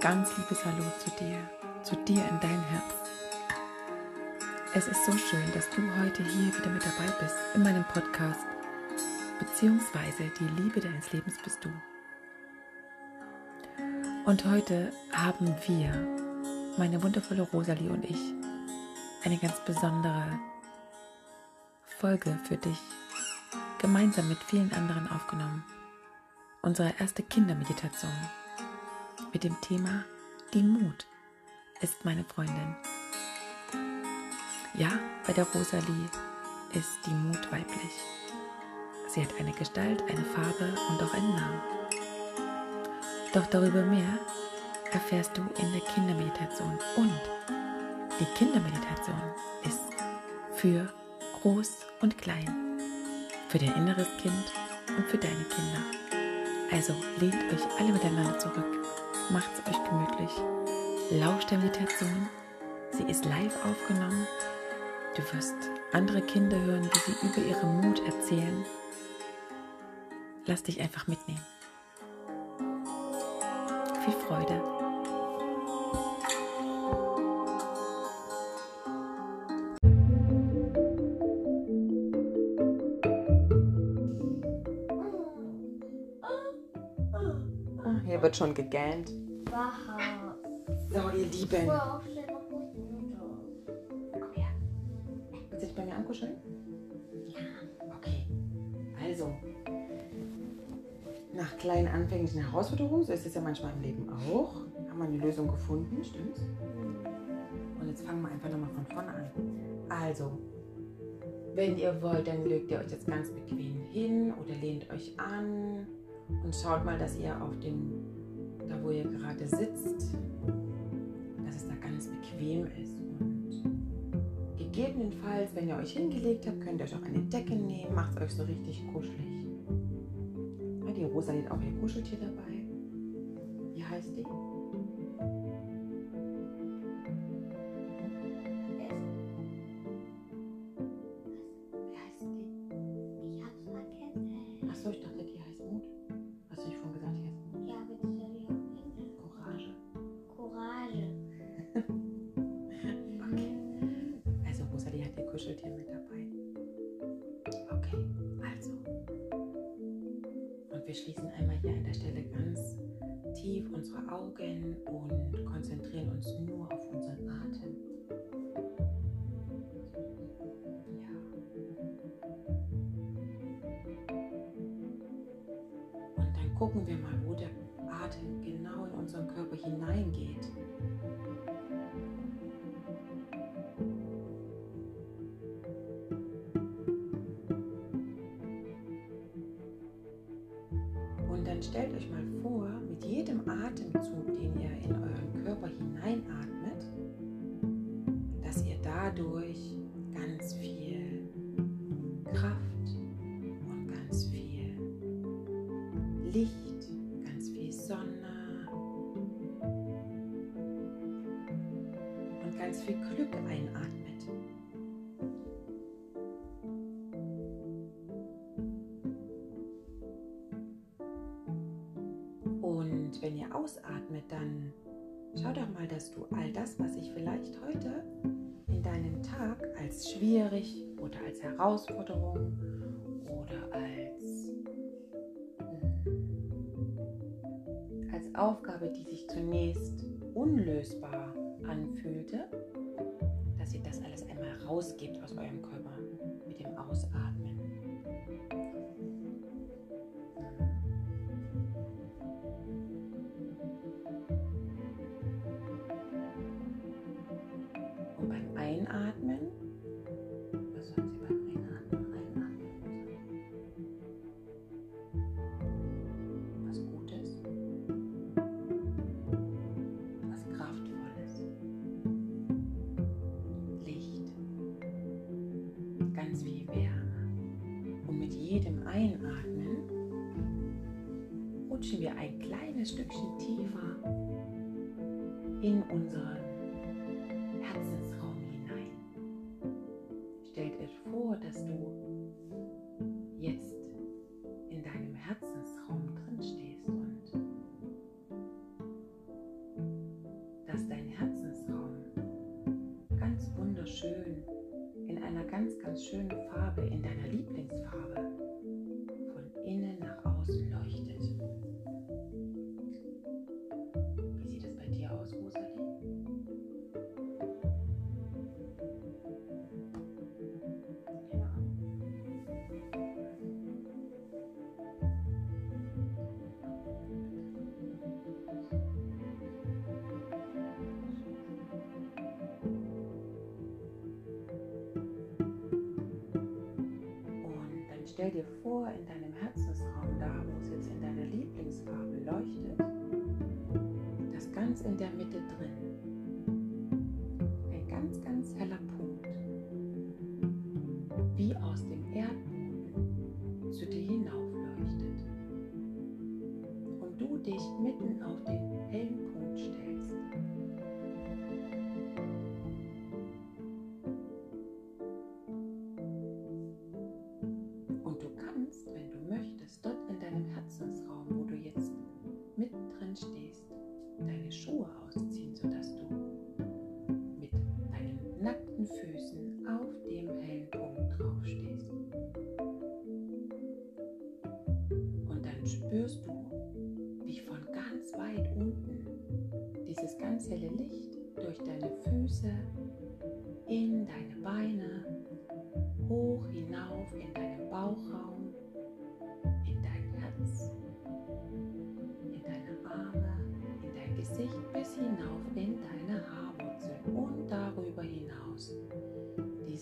ganz liebes Hallo zu dir, zu dir in dein Herz. Es ist so schön, dass du heute hier wieder mit dabei bist in meinem Podcast, beziehungsweise die Liebe deines Lebens bist du. Und heute haben wir, meine wundervolle Rosalie und ich, eine ganz besondere Folge für dich gemeinsam mit vielen anderen aufgenommen. Unsere erste Kindermeditation mit dem Thema Die Mut ist meine Freundin. Ja, bei der Rosalie ist die Mut weiblich. Sie hat eine Gestalt, eine Farbe und auch einen Namen. Doch darüber mehr erfährst du in der Kindermeditation. Und die Kindermeditation ist für groß und klein, für dein inneres Kind und für deine Kinder. Also lehnt euch alle miteinander zurück macht's euch gemütlich. Lauscht der Meditation. Sie ist live aufgenommen. Du wirst andere Kinder hören, wie sie über ihre Mut erzählen. Lass dich einfach mitnehmen. Viel Freude. Schon gegähnt. So, ihr Lieben. Komm her. Willst du dich bei mir ankuscheln? Ja. Okay. Also, nach kleinen anfänglichen Herausforderungen, so ist es ja manchmal im Leben auch, haben wir eine Lösung gefunden, stimmt's? Und jetzt fangen wir einfach nochmal von vorne an. Also, wenn ihr wollt, dann legt ihr euch jetzt ganz bequem hin oder lehnt euch an und schaut mal, dass ihr auf den, da wo ihr gerade sitzt, dass es da ganz bequem ist. Und gegebenenfalls, wenn ihr euch hingelegt habt, könnt ihr euch auch eine Decke nehmen, macht es euch so richtig kuschelig. Die Rosa hat auch ihr Kuscheltier dabei. Wie heißt die? Gucken wir mal, wo der Atem genau in unseren Körper hineingeht. Ausatmet, dann schau doch mal, dass du all das, was sich vielleicht heute in deinem Tag als schwierig oder als Herausforderung oder als, mm, als Aufgabe, die sich zunächst unlösbar anfühlte, dass ihr das alles einmal rausgebt aus eurem Körper mit dem Ausatmen. Jetzt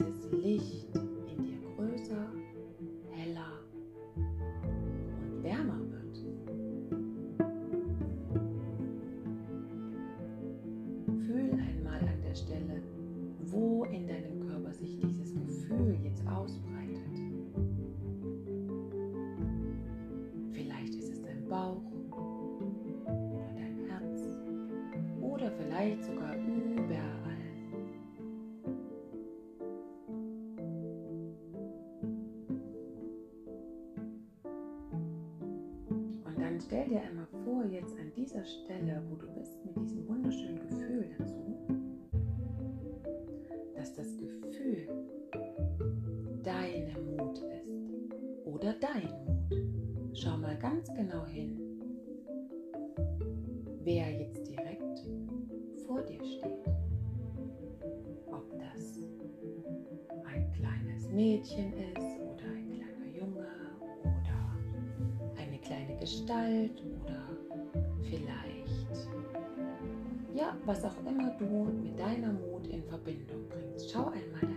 Dieses Licht Stelle, wo du bist, mit diesem wunderschönen Gefühl dazu, dass das Gefühl deine Mut ist oder dein Mut. Schau mal ganz genau hin, wer jetzt direkt vor dir steht. Ob das ein kleines Mädchen ist oder ein kleiner Junge oder eine kleine Gestalt was auch immer du mit deiner Mut in Verbindung bringst. Schau einmal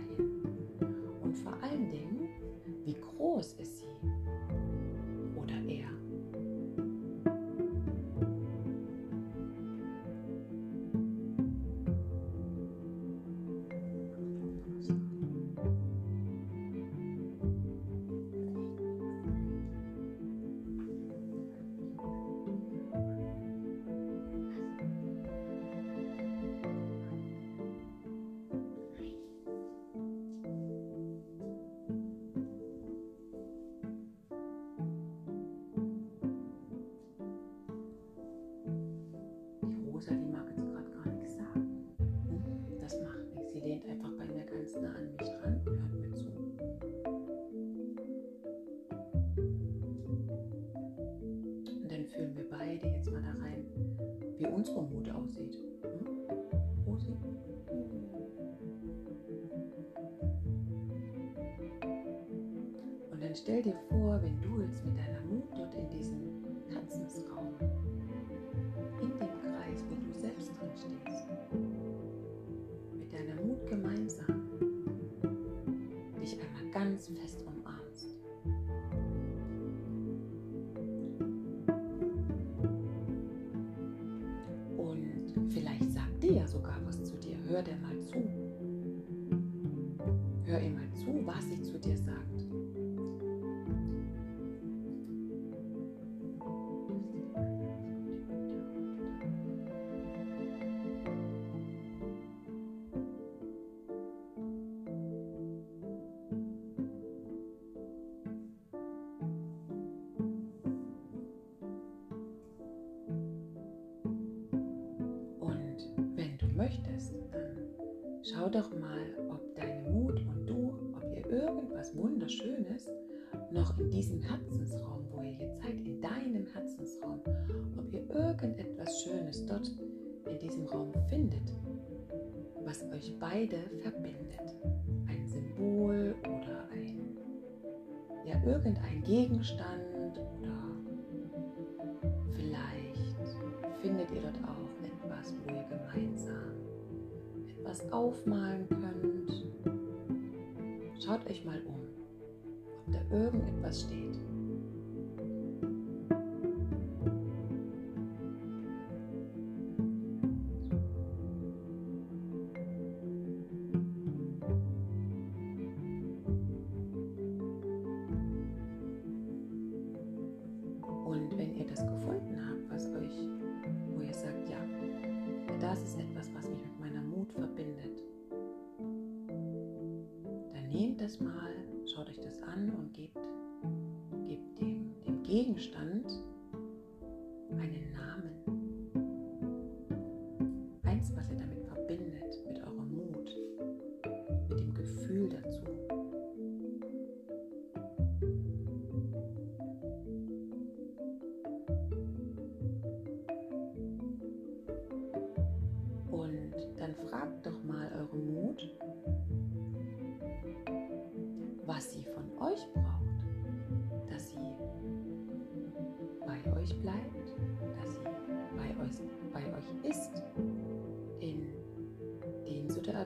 Sie lehnt einfach bei mir ganz nah an mich dran und hört mir zu. Und dann fühlen wir beide jetzt mal da rein, wie unsere Mut aussieht. Hm? Rosi? Und dann stell dir vor, wenn du jetzt mit deiner Mut dort in diesem Herzensraum in dem Kreis, wo du selbst drin stehst, zu. Hör ihr mal zu, was sie zu dir sagt. Und wenn du möchtest, schau doch mal, ob deine Mut und du, ob ihr irgendwas Wunderschönes noch in diesem Herzensraum, wo ihr jetzt seid, in deinem Herzensraum, ob ihr irgendetwas Schönes dort in diesem Raum findet, was euch beide verbindet. Ein Symbol oder ein, ja, irgendein Gegenstand oder vielleicht findet ihr dort auch etwas, wo ihr gemeinsam etwas aufmalen könnt. Schaut euch mal um, ob da irgendetwas steht. Gegenstand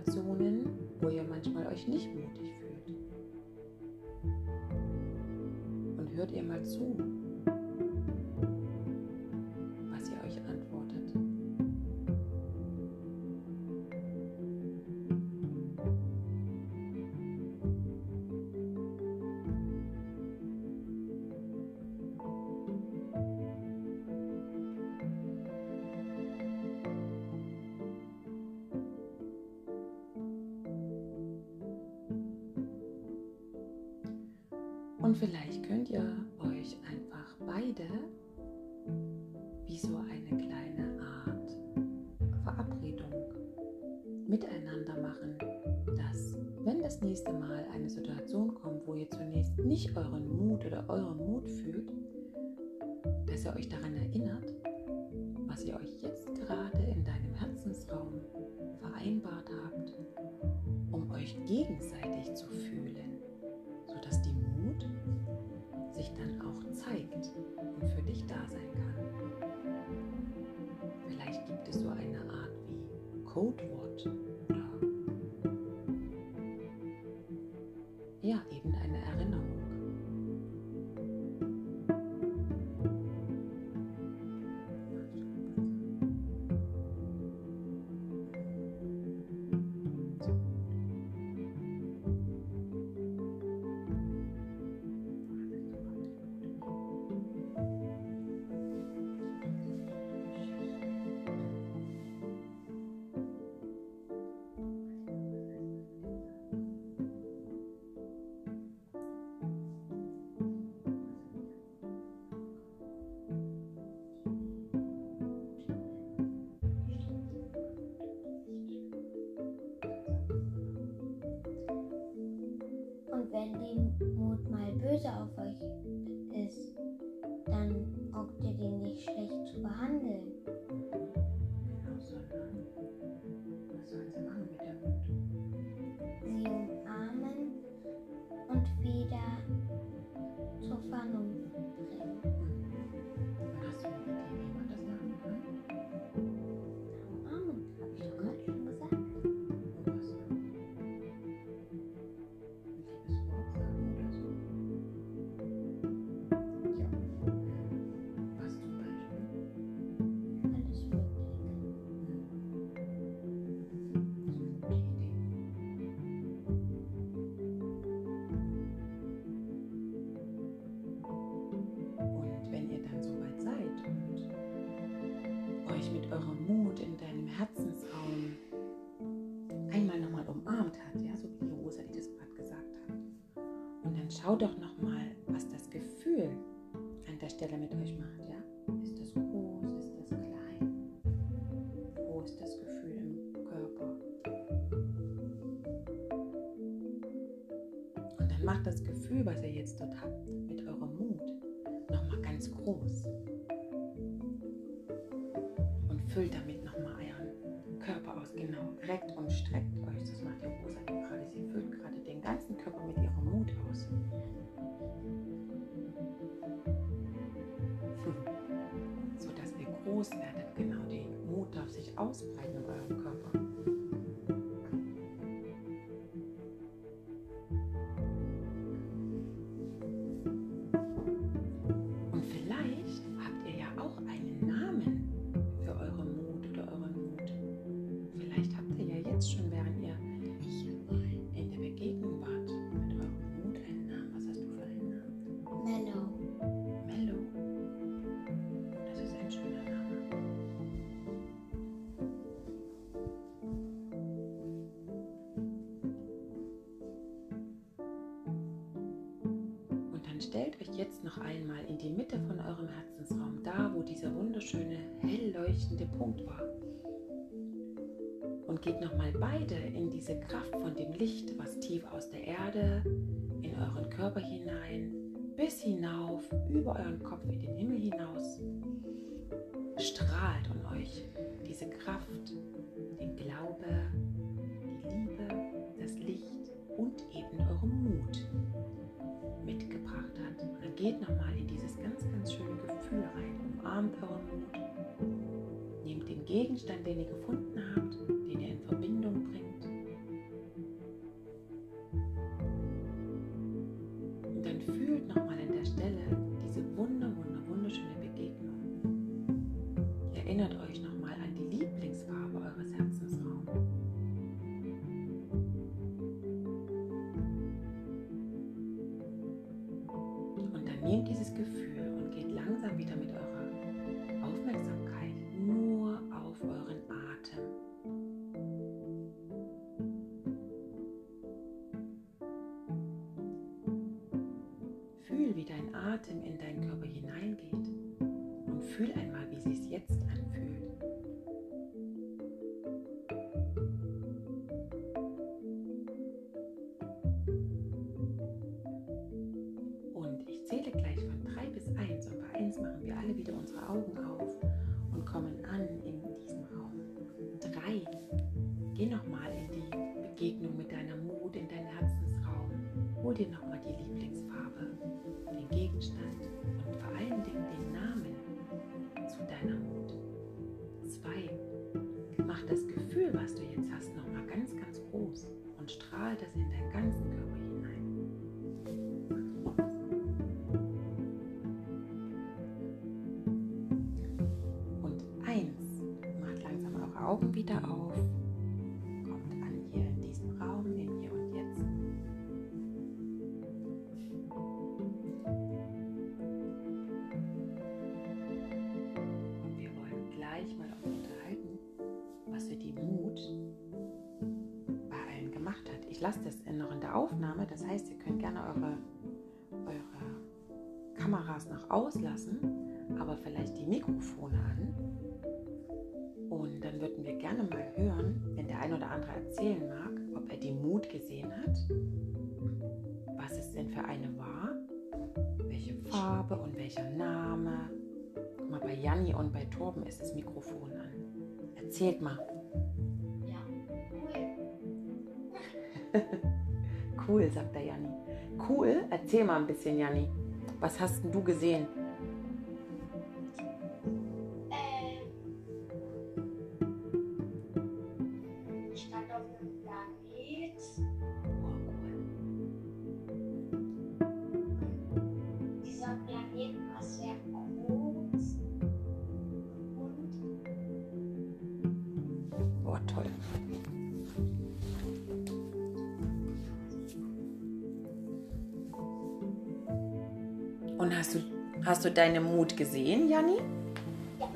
Situationen, wo ihr manchmal euch nicht mutig fühlt. Und hört ihr mal zu, dass ihr euch daran erinnert, was ihr euch jetzt gerade in deinem Herzensraum wenn die Mut mal böse auf euch ist, dann braucht ihr den nicht schlecht zu behandeln. Euch mit eurem Mut in deinem Herzensraum einmal nochmal umarmt hat, ja, so wie die Rosa, die das gerade gesagt hat. Und dann schaut doch nochmal, was das Gefühl an der Stelle mit euch macht, reckt und streckt euch. Das macht ja Rosa gerade. Sie füllt gerade den ganzen Körper mit ihrem Mut aus. So dass ihr groß werdet. Genau, der Mut darf sich ausbreiten in Und geht nochmal beide in diese Kraft von dem Licht, was tief aus der Erde in euren Körper hinein, bis hinauf, über euren Kopf in den Himmel hinaus, strahlt und euch diese Kraft, den Glaube, die Liebe, das Licht und eben euren Mut mitgebracht hat. Und dann geht nochmal in dieses ganz, ganz schöne Gefühl rein, umarmt euren Mut, nehmt den Gegenstand, den ihr gefunden habt, alle Kameras noch auslassen, aber vielleicht die Mikrofone an. Und dann würden wir gerne mal hören, wenn der ein oder andere erzählen mag, ob er die Mut gesehen hat, was es denn für eine war, welche Farbe und welcher Name. Guck mal, bei Janni und bei Torben ist das Mikrofon an. Erzählt mal. Ja. Cool. Cool, sagt der Janni. Cool? Erzähl mal ein bisschen, Janni. Was hast denn du gesehen? Und hast du, hast du deine Mut gesehen, Janni? ja,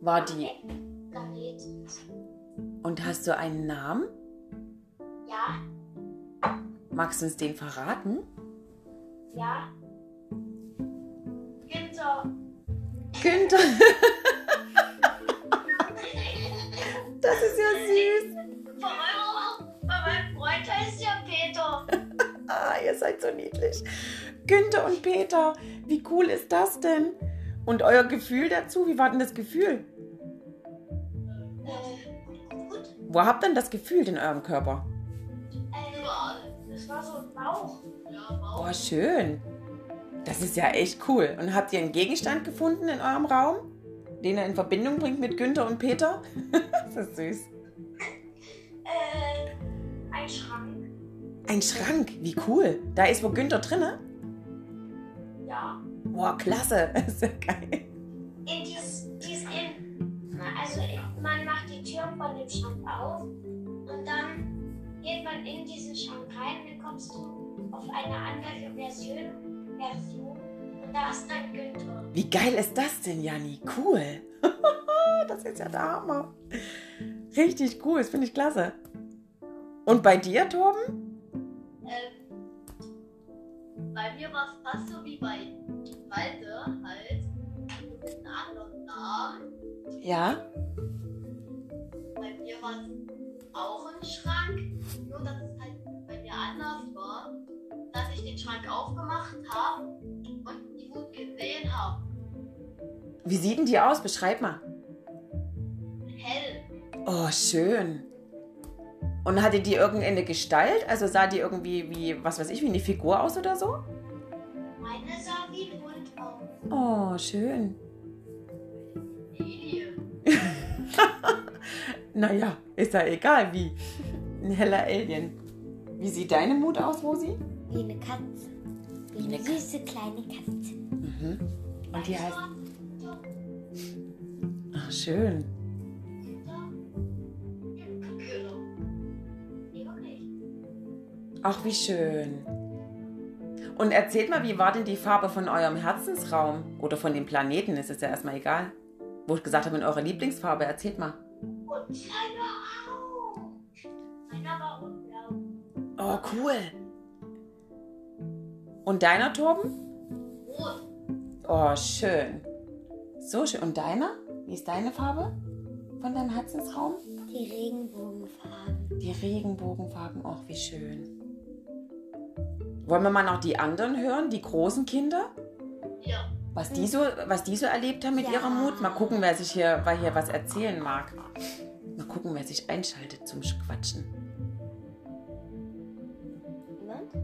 War die. Und hast du einen Namen? Ja, Magst du uns den verraten? ja. Günther. Günther. das ist ja süß. Von meinem, Freund heißt ja Peter. niedlich. Günther und Peter, wie cool ist das denn? Und euer Gefühl dazu, wie war denn das Gefühl? Äh, gut. Wo habt ihr denn das Gefühl in eurem Körper? Äh, das war so ein Bauch. Ja, Bauch. Oh, schön. Das ist ja echt cool. Und habt ihr einen Gegenstand gefunden in eurem Raum, den ihr in Verbindung bringt mit Günther und Peter? das ist süß. Äh, ein Schrank. Ein Schrank, wie cool. Da ist wo Günther drinne? Ja. Boah, klasse. Das ist ja geil. In dies, dies in, also man macht die Tür von dem Schrank auf und dann geht man in diesen Schrank rein und dann kommst du auf eine andere Version, Version und da ist dann Günther. Wie geil ist das denn, Janni? Cool. das ist ja der Hammer. Richtig cool, das finde ich klasse. Und bei dir, Torben? Ähm, bei mir war es fast so wie bei Malte, halt mit einem anderen Namen. Ja. Bei mir war es auch ein Schrank, nur dass es halt bei mir anders war, dass ich den Schrank aufgemacht habe und die Wut gesehen habe. Wie sieht denn die aus? Beschreib mal. Hell. Oh, schön. Und hatte die irgendeine Gestalt? Also sah die irgendwie wie, was weiß ich, wie eine Figur aus oder so? Meine sah wie ein Hund aus. Oh, schön. Alien. Naja, ist ja egal wie. Ein heller Alien. Wie sieht deine Mut aus, Rosi? Wie eine Katze. Wie eine süße kleine Katze. Mhm. Und die heißt. Ach, schön. Ach, wie schön. Und erzählt mal, wie war denn die Farbe von eurem Herzensraum? Oder von dem Planeten, ist es ja erstmal egal. Wo ich gesagt habe, in eurer Lieblingsfarbe, erzählt mal. Und meiner auch. War unblau. Oh, cool. Und deiner, Torben? Rot. Oh, schön. So schön. Und deiner? Wie ist deine Farbe von deinem Herzensraum? Die Regenbogenfarben. Die Regenbogenfarben, ach, wie schön. Wollen wir mal noch die anderen hören, die großen Kinder? Ja. Was die so, was die so erlebt haben mit Ja. ihrer Mut? Mal gucken, wer sich hier, wer hier was erzählen mag. Mal gucken, wer sich einschaltet zum Quatschen. Niemand?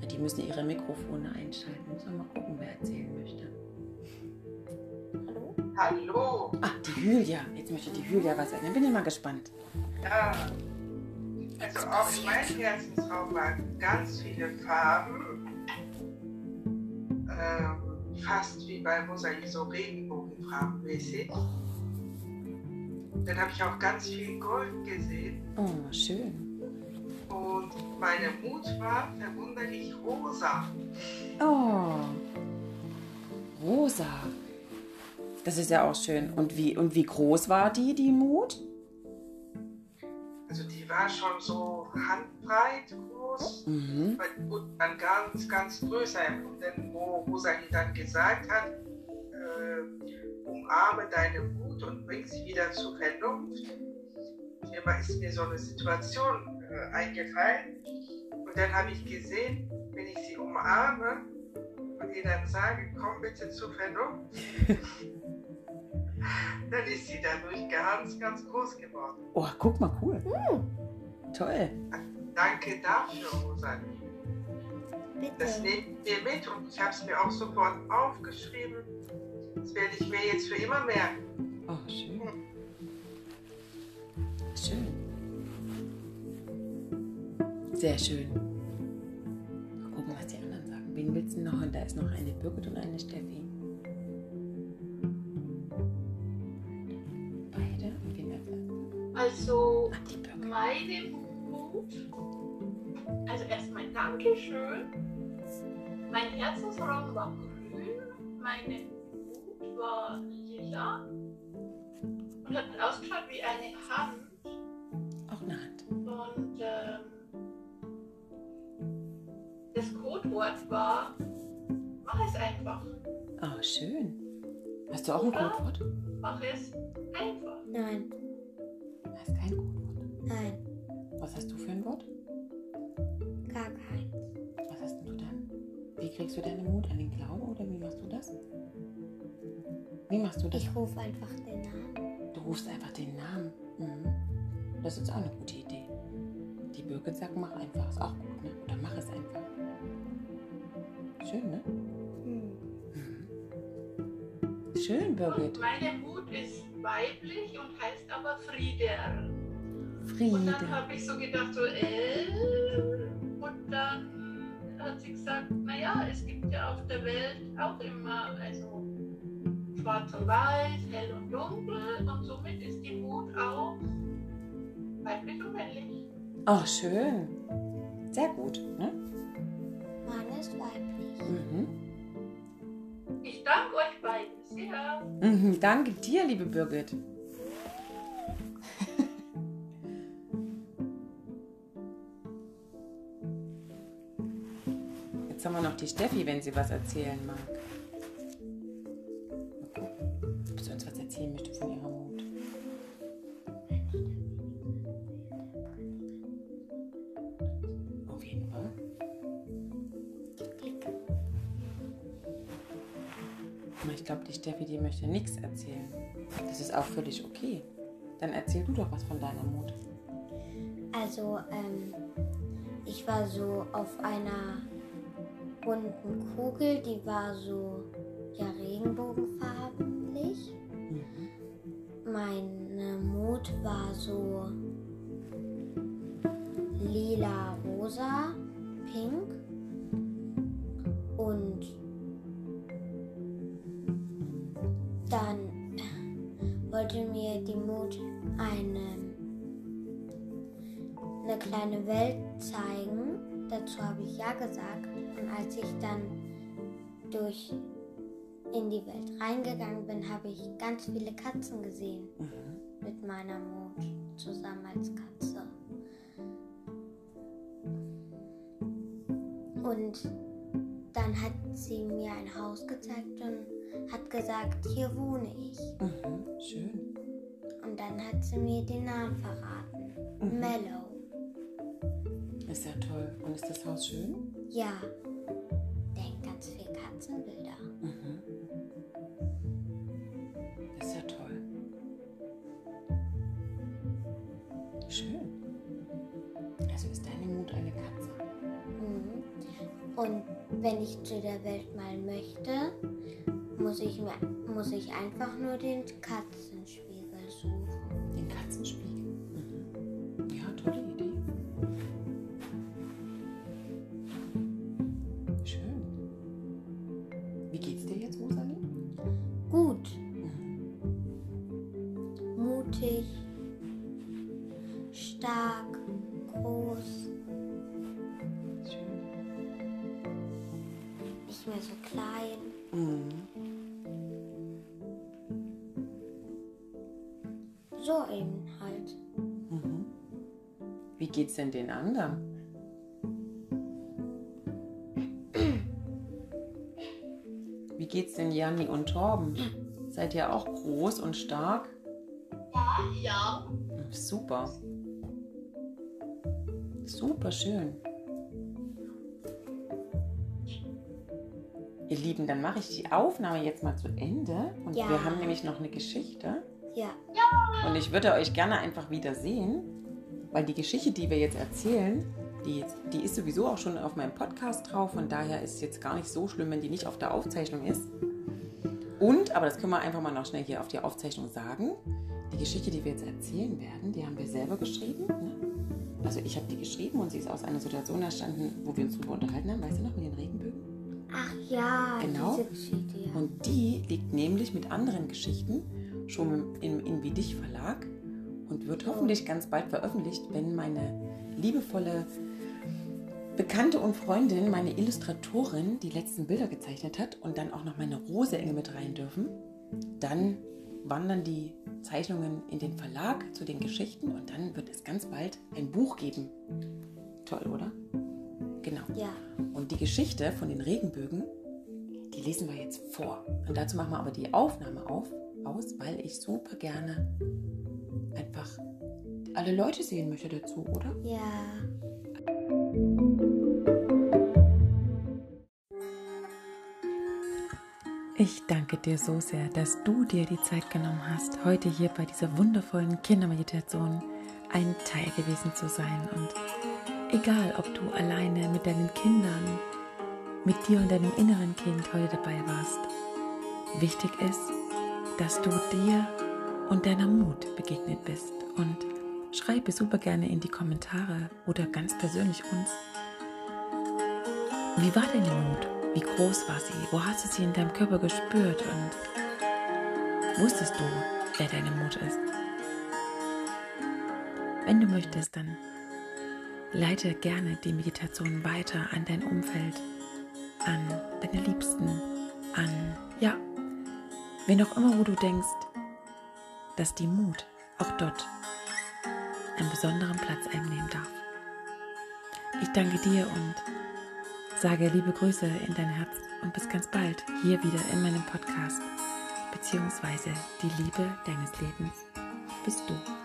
Ja, die müssen ihre Mikrofone einschalten. Müssen wir mal gucken, wer erzählen möchte. Hallo? Hallo, Ah, die Julia. Jetzt möchte die Julia was sagen. Dann bin ich mal gespannt. ja. Also auch in meinem Herzensraum waren ganz viele Farben. Ähm, fast wie bei Mosaik, so Regenbogenfarbenmäßig. Dann habe ich auch ganz viel Gold gesehen. Oh, schön. Und meine Mut war verwunderlich rosa. Oh. Rosa. Das ist ja auch schön. Und wie, und wie groß war die, die Mut? Also die war schon so handbreit groß. Mhm. wurde dann ganz, ganz größer. Und dann, wo Rosalie dann gesagt hat, äh, umarme deine Wut und bring sie wieder zur Vernunft. Immer ist mir so eine Situation äh, eingefallen. Und dann habe ich gesehen, wenn ich sie umarme und ihr dann sage, komm bitte zur Vernunft, dann ist sie dadurch ganz, ganz groß geworden. Oh, guck mal, cool. Toll. Danke dafür, Rosalie. Das Bitte. nehme ich mir mit und ich habe es mir auch sofort aufgeschrieben. Das werde ich mir jetzt für immer merken. Oh, schön. Schön. Sehr schön. Mal gucken, was die anderen sagen. Wen willst du noch? Und da ist noch eine Birgit und eine Steffi. Also Ah, meine Mut. Also erstmal Dankeschön. Mein Herzensraum war grün, meine Mut war lila und hat ausgeschaut wie eine Hand. Auch eine Hand. Und ähm, das Codewort war, mach es einfach. Oh, schön. Hast du auch ein Oder? Codewort? Mach es einfach. Nein, Hast kein Codewort. nein, Was hast du für ein Wort? gar keins. Was hast denn du kriegst du deinen Mut an den Glauben oder wie machst du das? Wie machst du das? Ich rufe einfach den Namen. Du rufst einfach den Namen. Mhm. Das ist auch eine gute Idee. Die Birgit sagt, mach einfach. Ist auch gut, ne? Oder mach es einfach. Schön, ne? Hm. Mhm. Schön, Birgit. Und meine Mut ist weiblich und heißt aber Frieder. Und Friede. dann habe ich so gedacht, so, äh, und dann hat sie gesagt, naja, es gibt ja auf der Welt auch immer, also schwarz und weiß, hell und dunkel und somit ist die Mut auch weiblich und männlich. Oh, schön. Sehr gut, ne? Mann ist weiblich. Mhm. Ich danke euch beiden sehr. Mhm. Danke dir, liebe Birgit. Jetzt haben wir noch die Steffi, wenn sie was erzählen mag. Steffi, die möchte nichts erzählen. Das ist auch völlig okay. Dann erzähl du doch was von deiner Mut. Also, ähm, ich war so auf einer bunten Kugel, die war so ja regenbogenfarblich. Meine Mut war so lila, rosa, pink und dann wollte mir die Mut eine eine kleine Welt zeigen. Dazu habe ich ja gesagt. Und als ich dann durch in die Welt reingegangen bin, habe ich ganz viele Katzen gesehen Mhm. mit meiner Mut zusammen als Katze. Und dann hat sie mir ein Haus gezeigt und hat gesagt, hier wohne ich. Mhm. Schön. Und dann hat sie mir den Namen verraten. Mhm. Mellow. Ist ja toll. Und ist das Haus schön? Ja. Denk ganz viel Katzenbilder. Mhm. Ist ja toll. Schön. Also ist deine Mut eine Katze. Mhm. Und wenn ich zu der Welt mal möchte, muss ich, muss ich einfach nur den Katzenspiegel So eben halt. Mhm. Wie geht's denn den anderen? Wie geht's denn Janni und Torben? Seid ihr auch groß und stark? Ja, Super. Super schön. Ihr Lieben, dann mache ich die Aufnahme jetzt mal zu Ende. Und Ja. wir haben nämlich noch eine Geschichte. Ja, Und ich würde euch gerne einfach wieder sehen, weil die Geschichte, die wir jetzt erzählen, die, die ist sowieso auch schon auf meinem Podcast drauf. Von daher ist es jetzt gar nicht so schlimm, wenn die nicht auf der Aufzeichnung ist. Und, aber das können wir einfach mal noch schnell hier auf die Aufzeichnung sagen, die Geschichte, die wir jetzt erzählen werden, die haben wir selber geschrieben. Ne? Also ich habe die geschrieben und sie ist aus einer Situation entstanden, wo wir uns drüber unterhalten haben. Weißt du noch, mit den Regenbögen? ach ja, Genau. diese Geschichte. Ja. Und die liegt nämlich mit anderen Geschichten schon im, im Wie dich Verlag und wird hoffentlich ganz bald veröffentlicht, wenn meine liebevolle Bekannte und Freundin, meine Illustratorin, die letzten Bilder gezeichnet hat und dann auch noch meine Rose-Engel mit rein dürfen. Dann wandern die Zeichnungen in den Verlag zu den Geschichten und dann wird es ganz bald ein Buch geben. Toll, oder? Genau. ja, Und die Geschichte von den Regenbögen, die lesen wir jetzt vor. Und dazu machen wir aber die Aufnahme auf, aus, weil ich super gerne einfach alle Leute sehen möchte dazu, oder? ja. Ich danke dir so sehr, dass du dir die Zeit genommen hast, heute hier bei dieser wundervollen Kindermeditation ein Teil gewesen zu sein. Und egal, ob du alleine mit deinen Kindern, mit dir und deinem inneren Kind heute dabei warst, wichtig ist, dass du dir und deiner Mut begegnet bist. Und schreibe super gerne in die Kommentare oder ganz persönlich uns, wie war deine Mut? Wie groß war sie? Wo hast du sie in deinem Körper gespürt? Und wusstest du, wer deine Mut ist? Wenn du möchtest, dann leite gerne die Meditation weiter an dein Umfeld, an deine Liebsten, an, ja, wen auch immer, wo du denkst, dass die Mut auch dort einen besonderen Platz einnehmen darf. Ich danke dir und sage liebe Grüße in dein Herz und bis ganz bald hier wieder in meinem Podcast, beziehungsweise die Liebe deines Lebens bist du.